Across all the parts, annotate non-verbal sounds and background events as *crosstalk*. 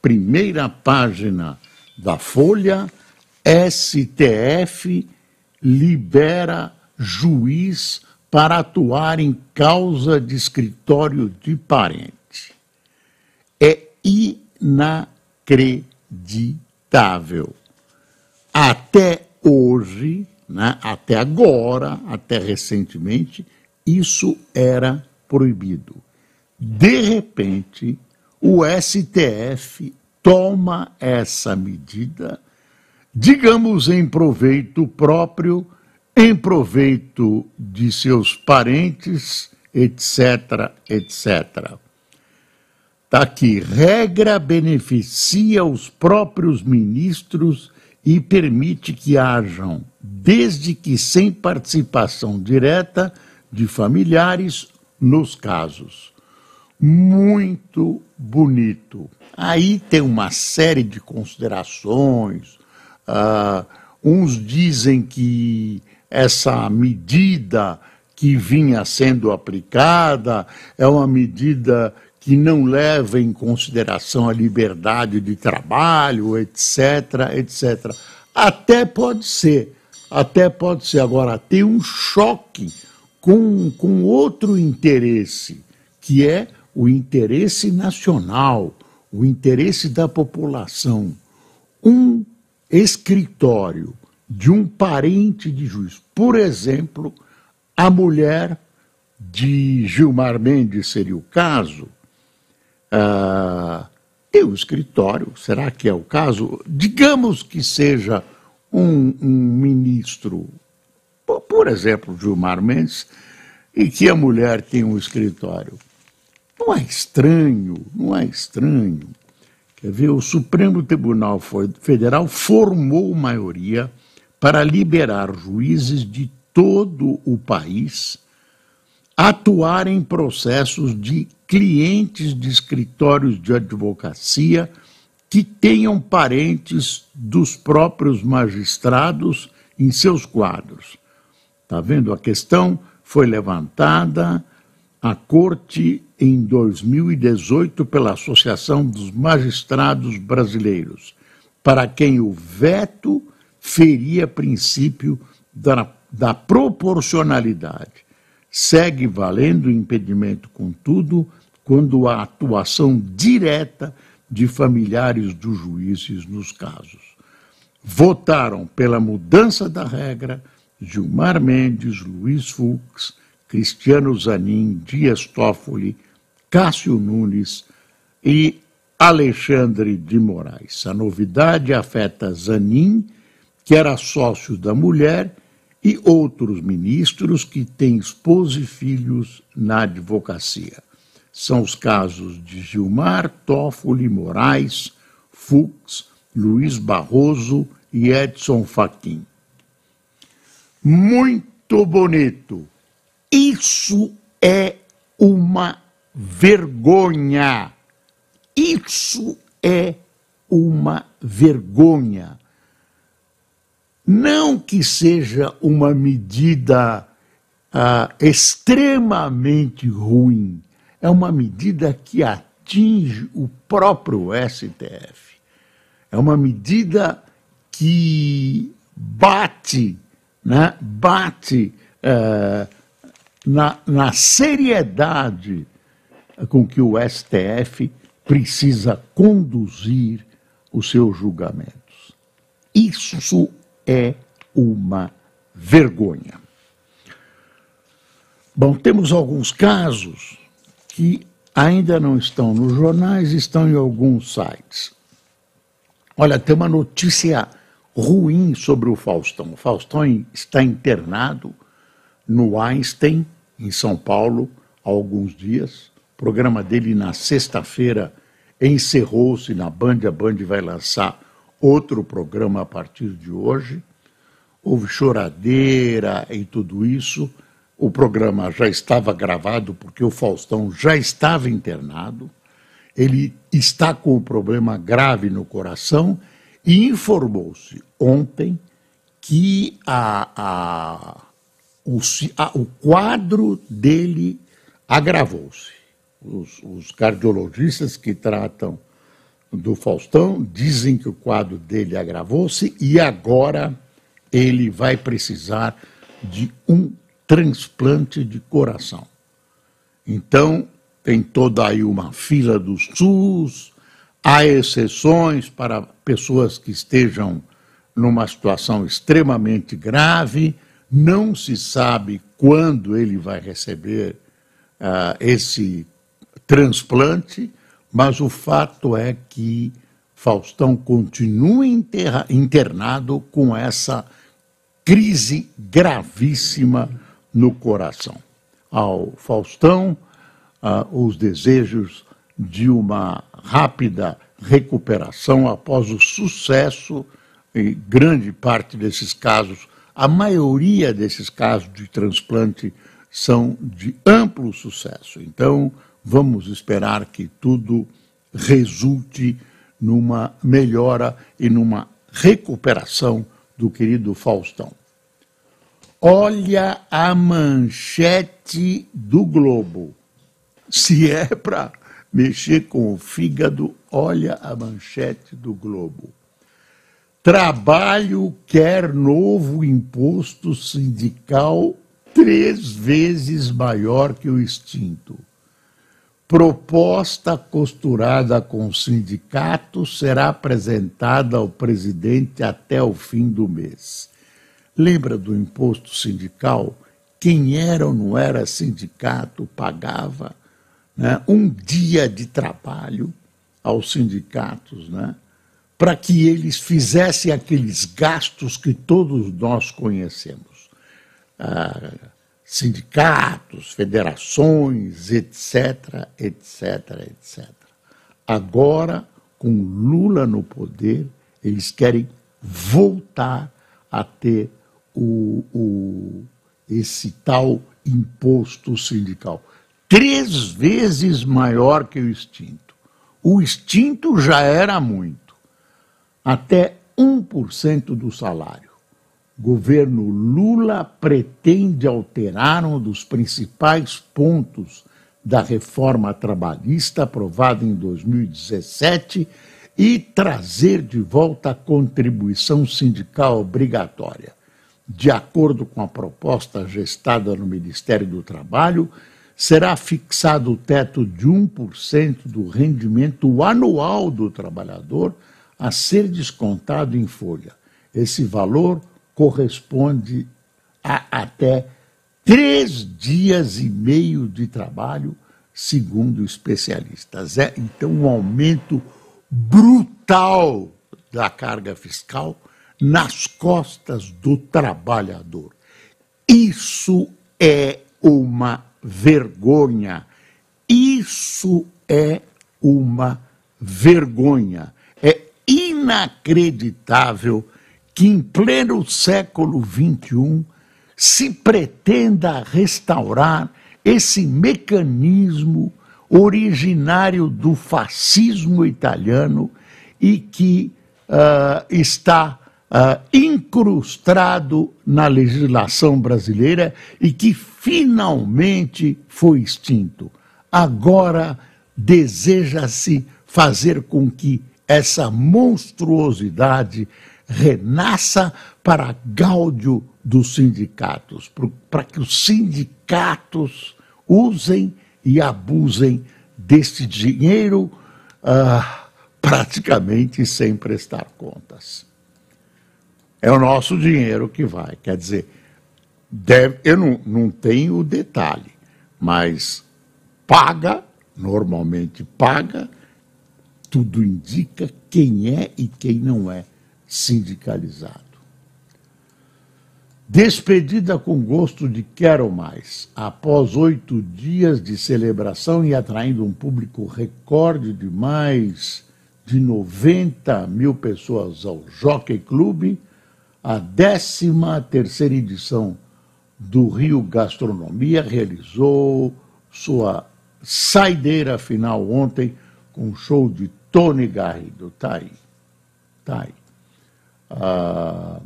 primeira página da Folha, STF libera juiz para atuar em causa de escritório de parente. É inacreditável. Até hoje, né, até agora, até recentemente, isso era proibido. De repente, o STF toma essa medida, digamos em proveito próprio, em proveito de seus parentes, etc, etc. Está aqui, regra beneficia os próprios ministros e permite que hajam, desde que sem participação direta de familiares, nos casos muito bonito. Aí tem uma série de considerações. Uh, uns dizem que essa medida que vinha sendo aplicada é uma medida que não leva em consideração a liberdade de trabalho, etc, etc. Até pode ser, até pode ser. Agora, tem um choque com, com outro interesse, que é o interesse nacional, o interesse da população. Um escritório de um parente de juiz, por exemplo, a mulher de Gilmar Mendes seria o caso, uh, e o escritório, será que é o caso? Digamos que seja um, um ministro, por exemplo, Gilmar Mendes, e que a mulher tem um escritório. Não é estranho, não é estranho. Quer ver, o Supremo Tribunal Federal formou maioria para liberar juízes de todo o país atuar em processos de clientes de escritórios de advocacia que tenham parentes dos próprios magistrados em seus quadros. Está vendo? A questão foi levantada à Corte em 2018 pela Associação dos Magistrados Brasileiros, para quem o veto feria princípio da, da proporcionalidade. Segue valendo o impedimento, contudo, quando há atuação direta de familiares dos juízes nos casos. Votaram pela mudança da regra Gilmar Mendes, Luiz Fux, Cristiano Zanin, Dias Toffoli, Cássio Nunes e Alexandre de Moraes. A novidade afeta Zanin, que era sócio da mulher, e outros ministros que têm esposa e filhos na advocacia. São os casos de Gilmar Toffoli Moraes, Fux, Luiz Barroso e Edson Fachin. Muito bonito. Isso é uma vergonha. Isso é uma vergonha. Não que seja uma medida ah, extremamente ruim, é uma medida que atinge o próprio STF. É uma medida que bate, né, bate uh, na, na seriedade com que o STF precisa conduzir os seus julgamentos. Isso é uma vergonha. Bom, temos alguns casos que ainda não estão nos jornais, estão em alguns sites. Olha, tem uma notícia ruim sobre o Faustão. O Faustão está internado no Einstein, em São Paulo, há alguns dias. Programa dele na sexta-feira encerrou-se na Band, a Band vai lançar outro programa a partir de hoje. Houve choradeira e tudo isso. O programa já estava gravado porque o Faustão já estava internado. Ele está com um problema grave no coração e informou-se ontem que a, a, o, a, o quadro dele agravou-se. Os, os cardiologistas que tratam do Faustão dizem que o quadro dele agravou-se e agora ele vai precisar de um transplante de coração. Então, tem toda aí uma fila do SUS, há exceções para pessoas que estejam numa situação extremamente grave, não se sabe quando ele vai receber uh, esse transplante, mas o fato é que Faustão continua internado com essa crise gravíssima no coração. Ao Faustão, uh, os desejos de uma rápida recuperação após o sucesso, em grande parte desses casos, a maioria desses casos de transplante são de amplo sucesso. Então, vamos esperar que tudo resulte numa melhora e numa recuperação do querido Faustão. Olha a manchete do Globo. Se é para mexer com o fígado, olha a manchete do Globo. Trabalho quer novo imposto sindical três vezes maior que o extinto. Proposta costurada com o sindicato será apresentada ao presidente até o fim do mês. Lembra do imposto sindical? Quem era ou não era sindicato pagava né, um dia de trabalho aos sindicatos, né, para que eles fizessem aqueles gastos que todos nós conhecemos. Ah, sindicatos, federações, etc., etc., etc. Agora, com Lula no poder, eles querem voltar a ter o, o, esse tal imposto sindical três vezes maior que o extinto. O extinto já era muito, até 1% do salário. Governo Lula pretende alterar um dos principais pontos da reforma trabalhista aprovada em 2017 e trazer de volta a contribuição sindical obrigatória. De acordo com a proposta gestada no Ministério do Trabalho, será fixado o teto de 1% do rendimento anual do trabalhador a ser descontado em folha. Esse valor corresponde a até três dias e meio de trabalho, segundo especialistas. É, então, um aumento brutal da carga fiscal nas costas do trabalhador. Isso é uma vergonha. Isso é uma vergonha. É inacreditável que em pleno século XXI se pretenda restaurar esse mecanismo originário do fascismo italiano e que uh, está uh, incrustado na legislação brasileira e que finalmente foi extinto. Agora deseja-se fazer com que essa monstruosidade renasça para gáudio dos sindicatos, para que os sindicatos usem e abusem deste dinheiro uh, praticamente sem prestar contas. É o nosso dinheiro que vai. Quer dizer, deve, eu não, não tenho o detalhe, mas paga, normalmente paga, tudo indica quem é e quem não é sindicalizado. Despedida com gosto de Quero Mais. Após oito dias de celebração e atraindo um público recorde de mais de 90 mil pessoas ao Jockey Clube, a 13 terceira edição do Rio Gastronomia realizou sua saideira final ontem com o show de Tony Garrido. Tá aí. Tá aí. Ah,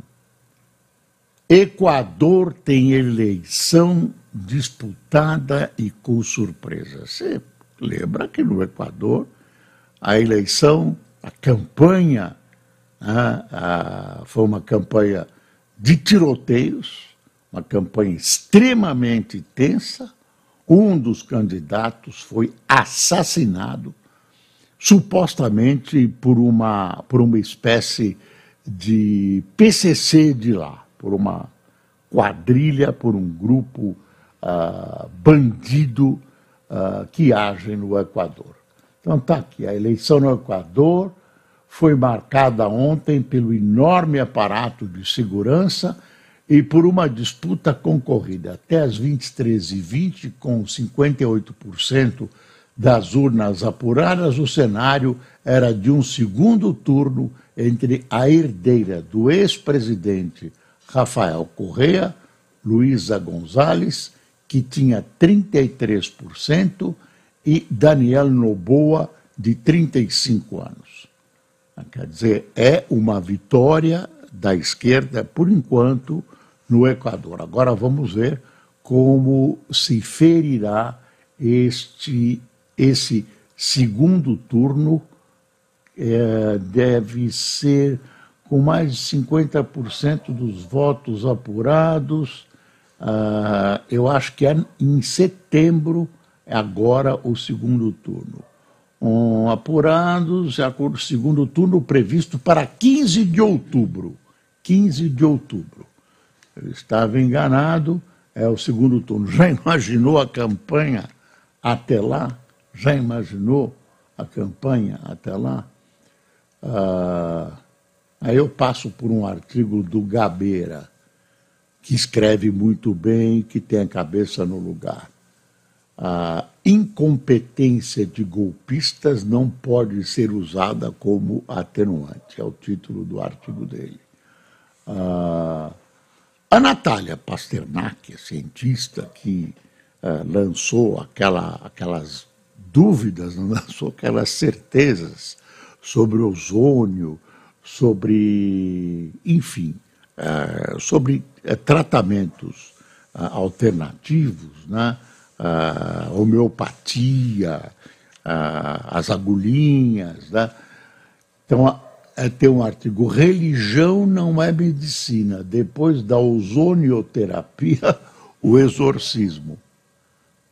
Equador tem eleição disputada e com surpresa. Você lembra que no Equador a eleição, a campanha, né, foi uma campanha de tiroteios, uma campanha extremamente tensa. Um dos candidatos foi assassinado, supostamente por uma, por uma espécie de PCC de lá, por uma quadrilha, por um grupo uh, bandido uh, que age no Equador. Então está aqui, a eleição no Equador foi marcada ontem pelo enorme aparato de segurança e por uma disputa concorrida. Até às 23h20, com 58% das urnas apuradas, o cenário era de um segundo turno entre a herdeira do ex-presidente Rafael Correa, Luísa Gonzalez, que tinha 33%, e Daniel Noboa, de 35 anos. Quer dizer, é uma vitória da esquerda, por enquanto, no Equador. Agora vamos ver como se ferirá este, esse segundo turno é, deve ser com mais de 50% dos votos apurados. Uh, eu acho que é em setembro, agora o segundo turno. Um, apurados, acordo o segundo turno previsto para 15 de outubro. 15 de outubro. Eu estava enganado, é o segundo turno. Já imaginou a campanha até lá? Já imaginou a campanha até lá? Ah, aí eu passo por um artigo do Gabeira, que escreve muito bem, que tem a cabeça no lugar. A incompetência de golpistas não pode ser usada como atenuante, é o título do artigo dele. Ah, a Natália Pasternak, cientista que ah, lançou aquela, aquelas dúvidas, *laughs* não lançou aquelas certezas sobre ozônio, sobre, enfim, é, sobre é, tratamentos é, alternativos, né? homeopatia, as agulhinhas. Né? Então, tem um artigo, religião não é medicina. Depois da ozonioterapia, *laughs* o exorcismo.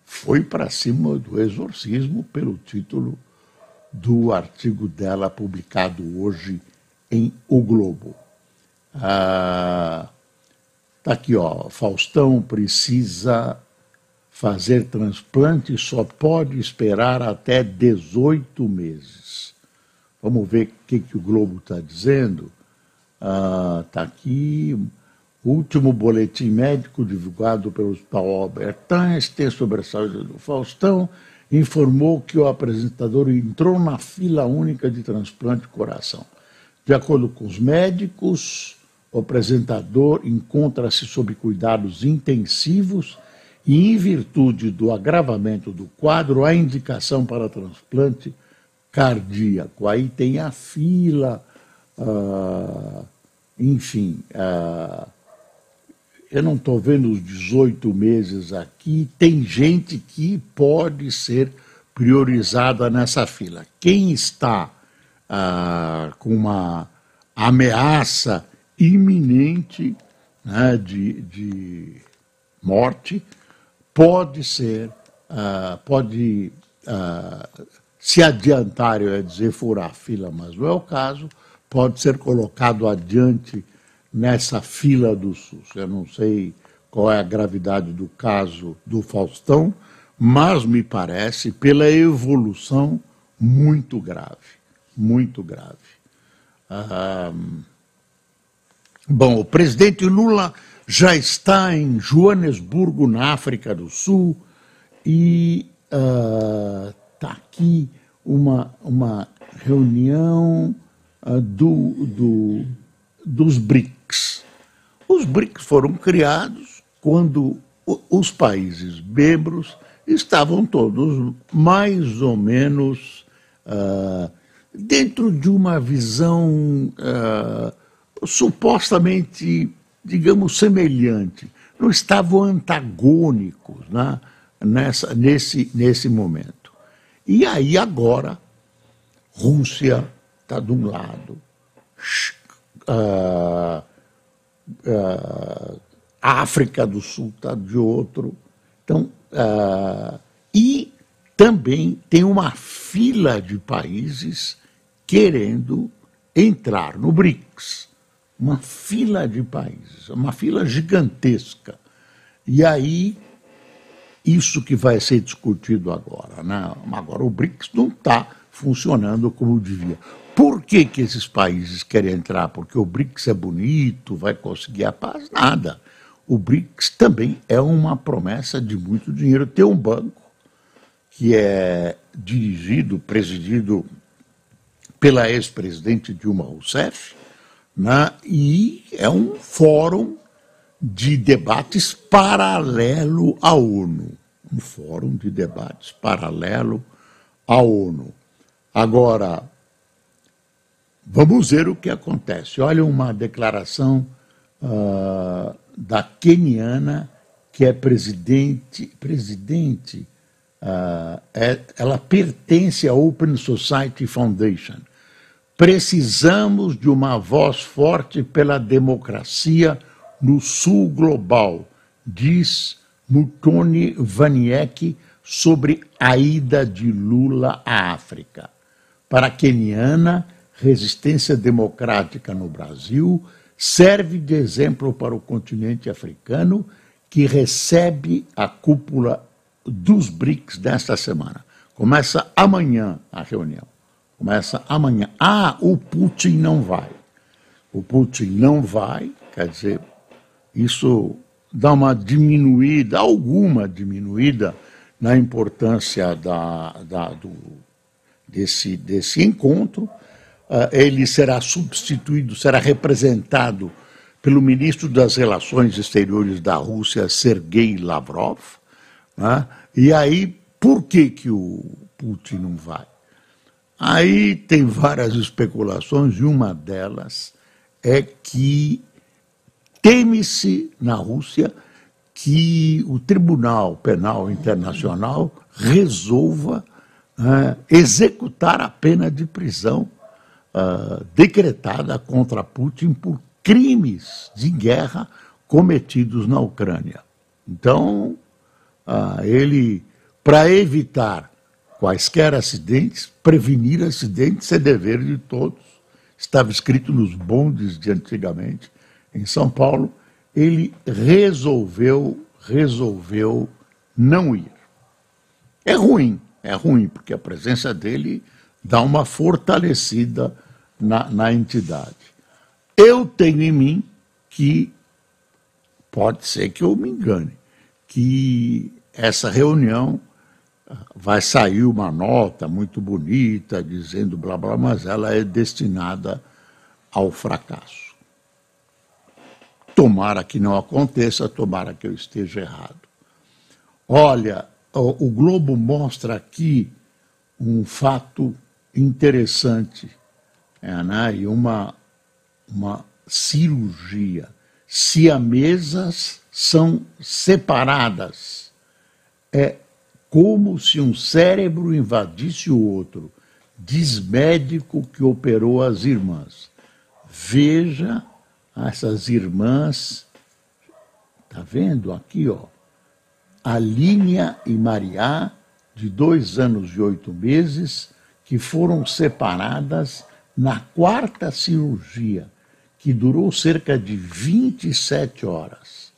Foi para cima do exorcismo pelo título do artigo dela publicado hoje em O Globo. Ah, tá aqui, ó. Faustão precisa fazer transplante só pode esperar até 18 meses. Vamos ver o que, que o Globo está dizendo. Está ah, aqui. O último boletim médico divulgado pelo Hospital Albert Einstein sobre a saúde do Faustão informou que o apresentador entrou na fila única de transplante de coração. De acordo com os médicos, o apresentador encontra-se sob cuidados intensivos e, em virtude do agravamento do quadro, há indicação para transplante cardíaco. Aí tem a fila, uh, enfim. Uh, eu não estou vendo os 18 meses aqui, tem gente que pode ser priorizada nessa fila. Quem está ah, com uma ameaça iminente né, de, de morte pode ser, ah, pode ah, se adiantar, eu ia dizer furar a fila, mas não é o caso, pode ser colocado adiante nessa fila do SUS. Eu não sei qual é a gravidade do caso do Faustão, mas me parece, pela evolução, muito grave. Muito grave. Ah, bom, o presidente Lula já está em Joanesburgo, na África do Sul, e está uh, aqui uma, uma reunião uh, do, do, dos BRICS. Os BRICS foram criados quando os países membros estavam todos mais ou menos uh, dentro de uma visão uh, supostamente, digamos, semelhante. Não estavam antagônicos né, nessa, nesse, nesse momento. E aí agora, Rússia está de um lado, uh, África do Sul está de outro. Então, uh, e também tem uma fila de países querendo entrar no BRICS. Uma fila de países, uma fila gigantesca. E aí, isso que vai ser discutido agora. Né? Agora, o BRICS não está funcionando como devia. Por que, que esses países querem entrar? Porque o BRICS é bonito, vai conseguir a paz? Nada o BRICS também é uma promessa de muito dinheiro. Tem um banco que é dirigido, presidido pela ex-presidente Dilma Rousseff, né, e é um fórum de debates paralelo à ONU. Um fórum de debates paralelo à ONU. Agora, vamos ver o que acontece. Olha uma declaração uh, da keniana, que é presidente, presidente uh, é, ela pertence à Open Society Foundation. Precisamos de uma voz forte pela democracia no sul global, diz Mutoni Vaniek sobre a ida de Lula à África. Para a keniana, resistência democrática no Brasil serve de exemplo para o continente africano, que recebe a cúpula dos BRICS desta semana. Começa amanhã a reunião. Começa amanhã. Ah, o Putin não vai. O Putin não vai, quer dizer, isso dá uma diminuída, alguma diminuída na importância da, da, do, desse, desse encontro uh, ele será substituído, será representado pelo ministro das Relações Exteriores da Rússia, Sergei Lavrov. Né? E aí, por que, que o Putin não vai? Aí tem várias especulações, e uma delas é que teme-se na Rússia que o Tribunal Penal Internacional resolva né, executar a pena de prisão uh, decretada contra Putin por crimes de guerra cometidos na Ucrânia. Então, uh, ele, para evitar quaisquer acidentes, prevenir acidentes é dever de todos. Estava escrito nos bondes de antigamente. Em São Paulo, ele resolveu, resolveu não ir. É ruim, é ruim, porque a presença dele dá uma fortalecida na, na entidade. Eu tenho em mim que, pode ser que eu me engane, que essa reunião ah, vai sair uma nota muito bonita dizendo blá blá, mas ela é destinada ao fracasso. Tomara que não aconteça, tomara que eu esteja errado. Olha, o, Globo mostra aqui um fato interessante é, né? e uma, uma cirurgia. Siamesas são separadas. É como se um cérebro invadisse o outro. Diz médico que operou as irmãs. Veja essas irmãs, tá vendo aqui, ó? Alínia e Maria, de dois anos e oito meses, que foram separadas na quarta cirurgia, que durou cerca de 27 horas.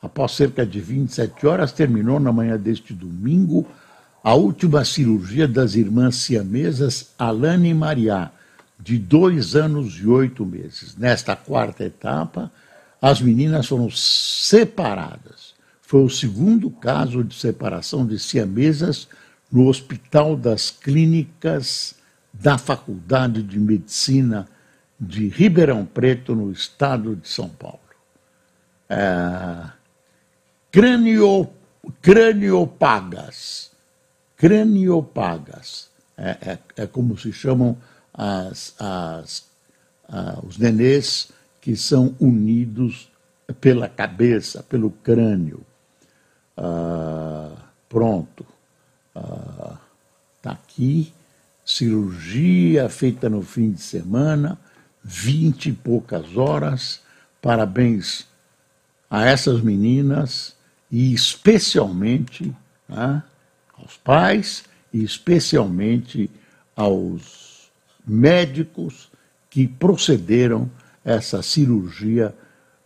Após cerca de 27 horas, terminou na manhã deste domingo a última cirurgia das irmãs siamesas Alane e Maria, de dois anos e oito meses. Nesta quarta etapa, as meninas foram separadas. Foi o segundo caso de separação de siamesas no Hospital das Clínicas da Faculdade de Medicina de Ribeirão Preto, no estado de São Paulo. É, cranio, craniopagas. Craniopagas. É, é, é, como se chamam as, as, os nenês que são unidos pela cabeça, pelo crânio. Ah, pronto. Está ah, aqui. Cirurgia feita no fim de semana, vinte e poucas horas. Parabéns a essas meninas e especialmente né, aos pais e especialmente aos médicos que procederam essa cirurgia,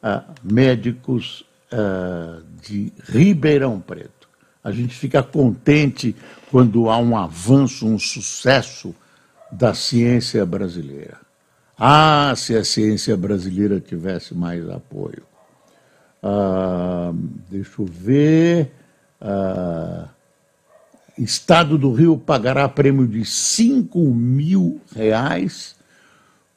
uh, médicos uh, de Ribeirão Preto. A gente fica contente quando há um avanço, um sucesso da ciência brasileira. Ah, se a ciência brasileira tivesse mais apoio. Ah, deixa eu ver. Ah, Estado do Rio pagará prêmio de 5 mil reais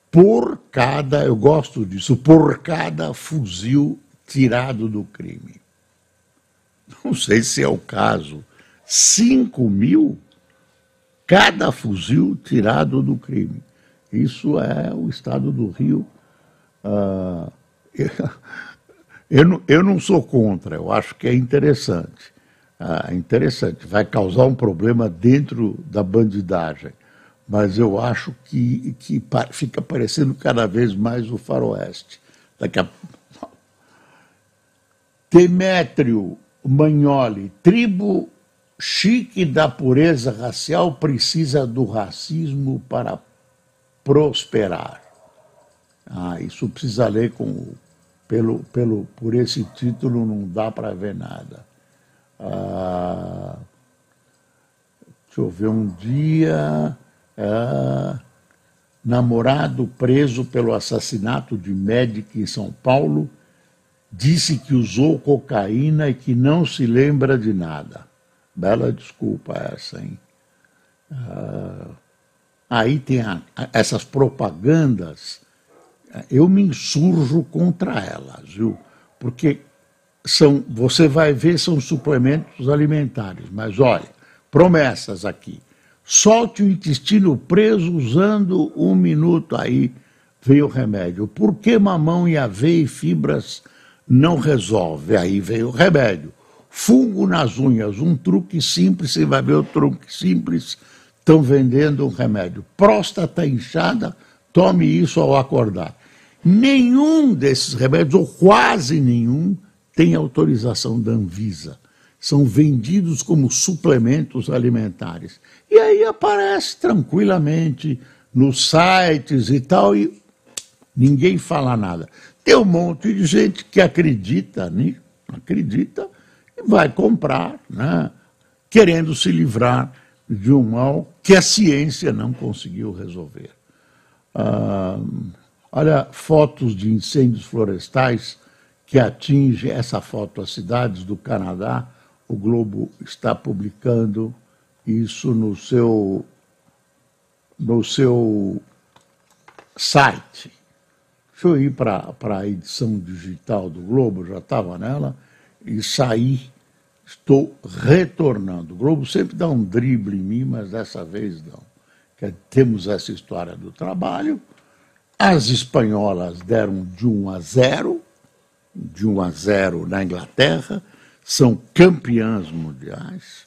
por cada, eu gosto disso, por cada fuzil tirado do crime. Não sei se é o caso. 5 mil cada fuzil tirado do crime. Isso é o Estado do Rio. Uh, *laughs* eu, eu não sou contra, eu acho que é interessante. Ah, interessante, vai causar um problema dentro da bandidagem, mas eu acho que, que fica parecendo cada vez mais o faroeste. Daqui a... Demétrio Magnoli, tribo chique da pureza racial precisa do racismo para prosperar. Ah, isso precisa ler com, pelo, pelo, por esse título, não dá para ver nada. Ah, deixa eu ver, um dia, ah, namorado preso pelo assassinato de médico em São Paulo, disse que usou cocaína e que não se lembra de nada. Bela desculpa essa, hein? Ah, aí tem a, essas propagandas, eu me insurjo contra elas, viu? Porque são, você vai ver, são suplementos alimentares. Mas olha, promessas aqui. Solte o intestino preso usando um minuto aí, veio o remédio. Por que mamão e aveia e fibras não resolve? Aí veio o remédio. Fungo nas unhas, um truque simples, você vai ver o truque simples, estão vendendo um remédio. Próstata inchada, tome isso ao acordar. Nenhum desses remédios, ou quase nenhum, tem autorização da Anvisa. São vendidos como suplementos alimentares. E aí aparece tranquilamente nos sites e tal, e ninguém fala nada. Tem um monte de gente que acredita nisso, acredita e vai comprar, né, querendo se livrar de um mal que a ciência não conseguiu resolver. Ah, olha, fotos de incêndios florestais que atinge essa foto as cidades do Canadá. O Globo está publicando isso no seu, no seu site. Deixa eu ir para a edição digital do Globo, já estava nela, e sair. Estou retornando. O Globo sempre dá um drible em mim, mas dessa vez não. Que temos essa história do trabalho. As espanholas deram de 1 a 0 de 1 a 0 na Inglaterra, são campeãs mundiais.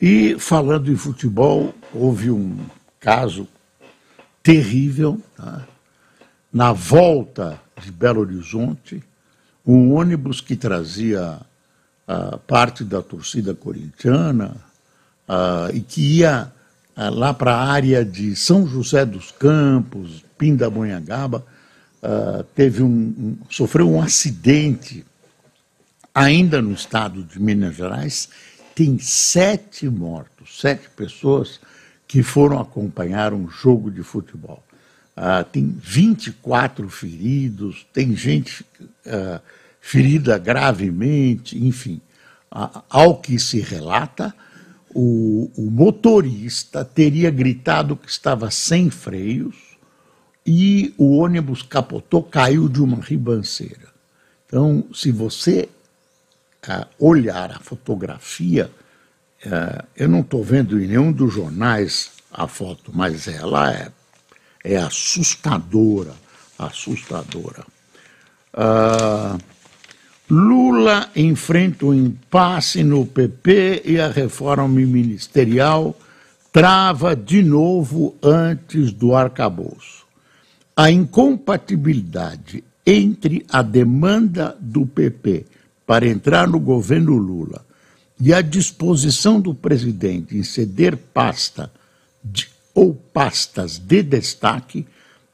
E falando em futebol, houve um caso terrível tá? Na volta de Belo Horizonte, um ônibus que trazia uh, parte da torcida corintiana uh, e que ia uh, lá para a área de São José dos Campos, Pindamonhangaba, teve um, um, sofreu um acidente ainda no estado de Minas Gerais, tem sete mortos, sete pessoas que foram acompanhar um jogo de futebol. Uh, tem 24 feridos, tem gente uh, ferida gravemente, enfim. Uh, ao que se relata, o, o motorista teria gritado que estava sem freios e o ônibus capotou, caiu de uma ribanceira. Então, se você uh, olhar a fotografia, uh, eu não estou vendo em nenhum dos jornais a foto, mas ela é, é assustadora, assustadora. Uh, Lula enfrenta o um impasse no PP e a reforma ministerial trava de novo antes do arcabouço. A incompatibilidade entre a demanda do PP para entrar no governo Lula e a disposição do presidente em ceder pasta de, ou pastas de destaque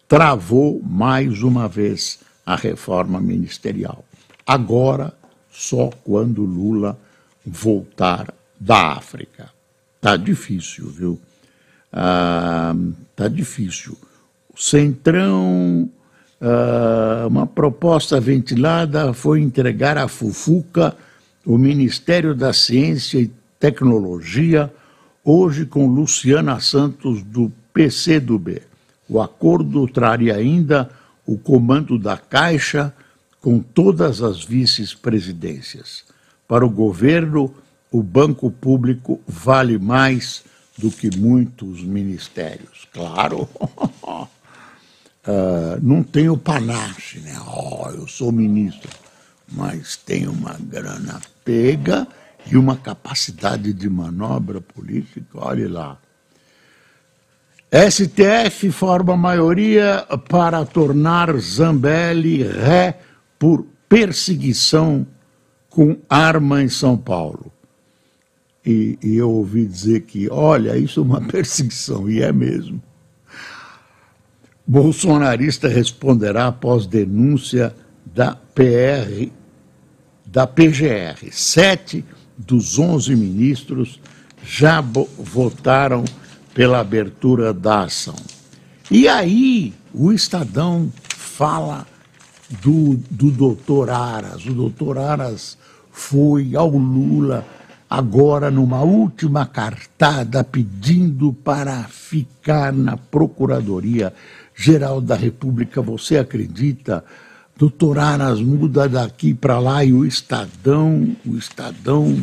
travou mais uma vez a reforma ministerial. Agora, só quando Lula voltar da África. Tá difícil, viu? Ah, tá difícil. O Centrão, ah, uma proposta ventilada foi entregar à Fufuca o Ministério da Ciência e Tecnologia, hoje com Luciana Santos do PCdoB. O acordo traria ainda o comando da Caixa com todas as vice-presidências. Para o governo, o banco público vale mais do que muitos ministérios. Claro, uh, *laughs* não tenho panache, né? Oh, eu sou ministro, mas tenho uma grana pega e uma capacidade de manobra política, olhe lá. STF forma maioria para tornar Zambelli ré por perseguição com arma em São Paulo. E, e, eu ouvi dizer que, olha, isso é uma *laughs* perseguição, e é mesmo. Bolsonarista responderá após denúncia da PR, da PGR. Sete dos onze ministros já votaram pela abertura da ação. E aí o Estadão fala do, do doutor Aras. O doutor Aras foi ao Lula agora numa última cartada pedindo para ficar na Procuradoria Geral da República. Você acredita? Doutor Aras muda daqui para lá e o Estadão, o Estadão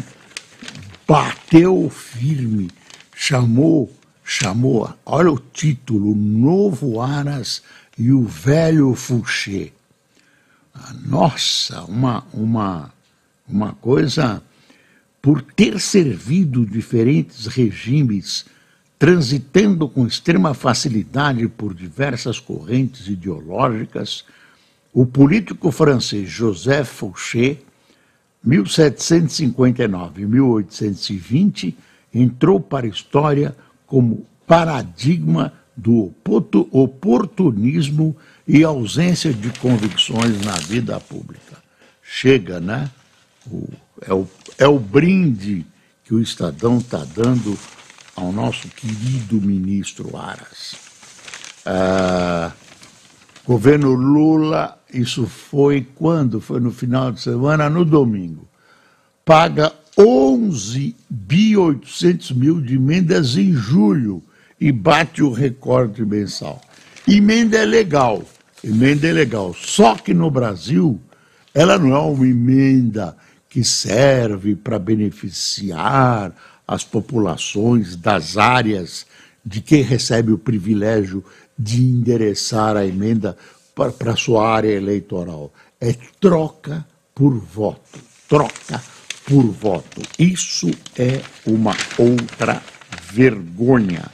bateu firme, chamou, chamou, olha o título, Novo Aras e o Velho Fouché. Nossa, uma, uma, uma coisa, por ter servido diferentes regimes, transitando com extrema facilidade por diversas correntes ideológicas, o político francês Joseph Fouché, 1759-1820, entrou para a história como paradigma do oportunismo e ausência de convicções na vida pública. Chega, né? O, é, o, é o brinde que o Estadão está dando ao nosso querido ministro Aras. Ah, governo Lula, isso foi quando? Foi no final de semana, no domingo. Paga 11 bi 800 mil de emendas em julho e bate o recorde mensal. Emenda é legal, emenda é legal. Só que no Brasil, ela não é uma emenda que serve para beneficiar as populações das áreas de quem recebe o privilégio de endereçar a emenda para a sua área eleitoral. É troca por voto. Troca por voto. Isso é uma outra vergonha.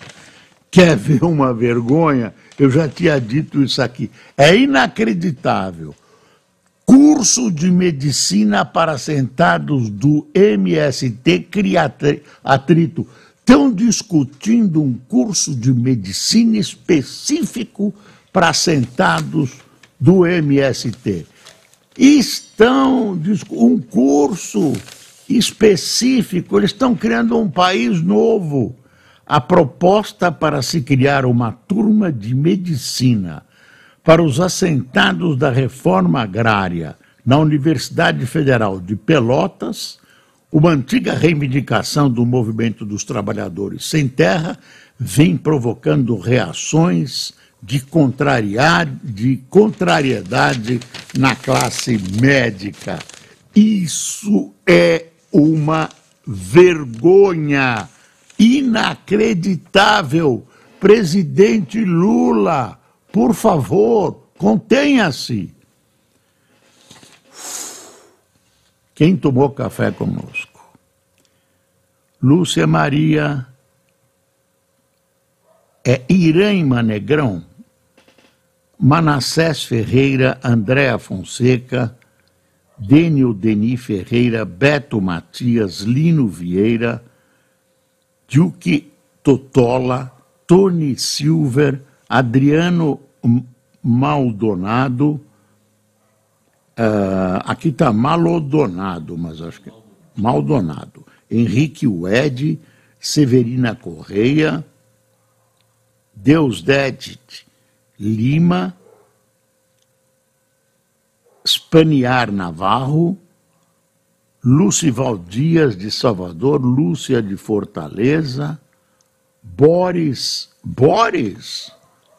Quer ver uma vergonha? Eu já tinha dito isso aqui. É inacreditável. Curso de medicina para sentados do MST cria atrito. Estão discutindo um curso de medicina específico para sentados do MST. Estão um curso específico, eles estão criando um país novo a proposta para se criar uma turma de medicina para os assentados da reforma agrária na Universidade Federal de Pelotas, uma antiga reivindicação do movimento dos trabalhadores sem terra, vem provocando reações de, contrariar, de contrariedade na classe médica. Isso é uma vergonha inacreditável. Presidente Lula, por favor, contenha-se. Quem tomou café conosco? Lúcia Maria é Irã Negrão, Manassés Ferreira, Andréa Fonseca, Dênio Deni Ferreira, Beto Matias, Lino Vieira, Duque Totola, Tony Silver, Adriano Maldonado, uh, aqui está Malodonado, mas acho que Maldonado, Henrique Wed, Severina Correia, Deus Dedit Lima, Spaniar Navarro, Lucival Dias de Salvador, Lúcia de Fortaleza, Boris, Boris,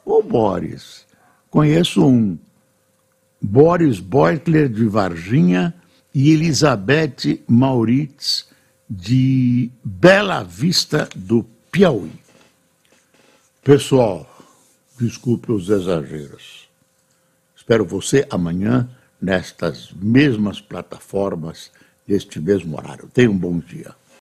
ou Boris, conheço um, Boris Beutler de Varginha e Elizabeth Mauritz de Bela Vista do Piauí. Pessoal, desculpe os exageros. Espero você amanhã nestas mesmas plataformas, neste mesmo horário. Tenha um bom dia.